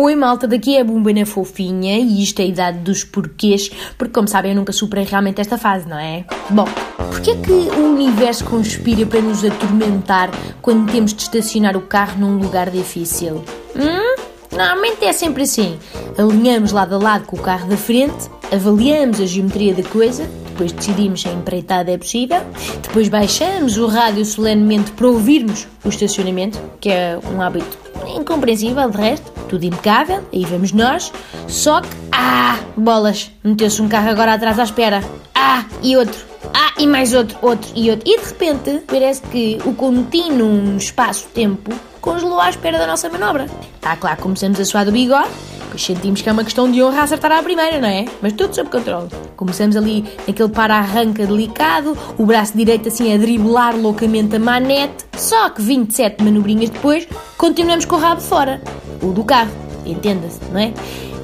Oi malta, daqui é a Bumbana Fofinha e isto é a idade dos porquês, porque como sabem eu nunca superei realmente esta fase, não é? Bom, porquê é que o universo conspira para nos atormentar quando temos de estacionar o carro num lugar difícil? Hum? Normalmente é sempre assim. Alinhamos lado a lado com o carro da frente, avaliamos a geometria da coisa, depois decidimos se a empreitada é possível, depois baixamos o rádio solenemente para ouvirmos o estacionamento, que é um hábito incompreensível de resto, tudo impecável, aí vamos nós. Só que, ah, bolas, meteu-se um carro agora atrás à espera. Ah, e outro. Ah, e mais outro, outro e outro. E de repente, parece que o contínuo espaço-tempo congelou à espera da nossa manobra. Está claro, começamos a suar do bigode, pois sentimos que é uma questão de honra acertar à primeira, não é? Mas tudo sob controle. Começamos ali naquele para-arranca delicado, o braço direito assim a driblar loucamente a manete, só que 27 manobrinhas depois, continuamos com o rabo fora o do carro, entenda-se, não é?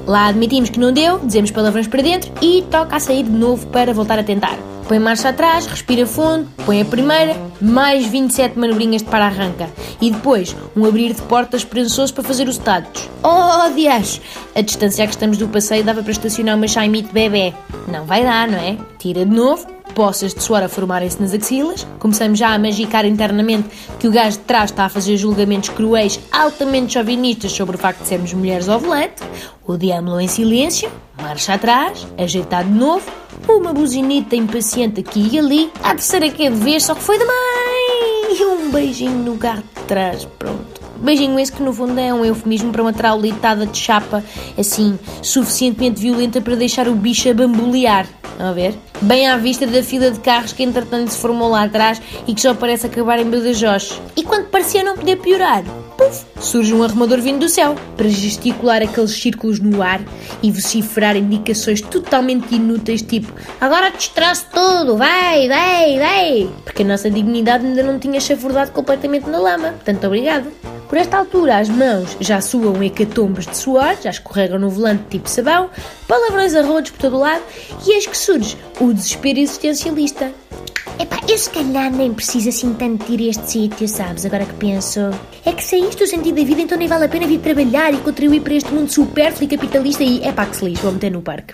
Lá admitimos que não deu, dizemos palavrões para dentro e toca a sair de novo para voltar a tentar. Põe marcha atrás, respira fundo, põe a primeira, mais 27 manobrinhas de para-arranca. E depois, um abrir de portas esperançoso para fazer os status. Oh, dias! A distância a que estamos do passeio dava para estacionar uma Shaimite bebê. Não vai dar, não é? Tira de novo, poças de suor a formarem-se nas axilas, começamos já a magicar internamente que o gajo de trás está a fazer julgamentos cruéis altamente chauvinistas sobre o facto de sermos mulheres ao volante, odiámo-lo em silêncio, marcha atrás, ajeitar de novo, uma buzinita impaciente aqui e ali, a terceira que é de vez, só que foi de mãe, e um beijinho no carro de trás, pronto. Beijinho esse que no fundo é um eufemismo para uma traulitada de chapa, assim, suficientemente violenta para deixar o bicho a bambolear. A ver? Bem à vista da fila de carros que entretanto se formou lá atrás e que só parece acabar em Badajoz. E quando parecia não poder piorar, puf, surge um arrumador vindo do céu para gesticular aqueles círculos no ar e vociferar indicações totalmente inúteis, tipo agora destraço tudo, vai, vai, vai. Porque a nossa dignidade ainda não tinha chafurdado completamente na lama. Portanto, obrigado. Por esta altura, as mãos já suam hecatombes de suor, já escorregam no volante tipo sabão, palavrões a por todo lado, e eis que surge o desespero existencialista. Epá, eu se calhar nem preciso assim tanto ir a este sítio, sabes? Agora que penso. É que se é isto o sentido da vida, então nem vale a pena vir trabalhar e contribuir para este mundo supérfluo e capitalista e. Epá, que se lixe, vou meter no parque.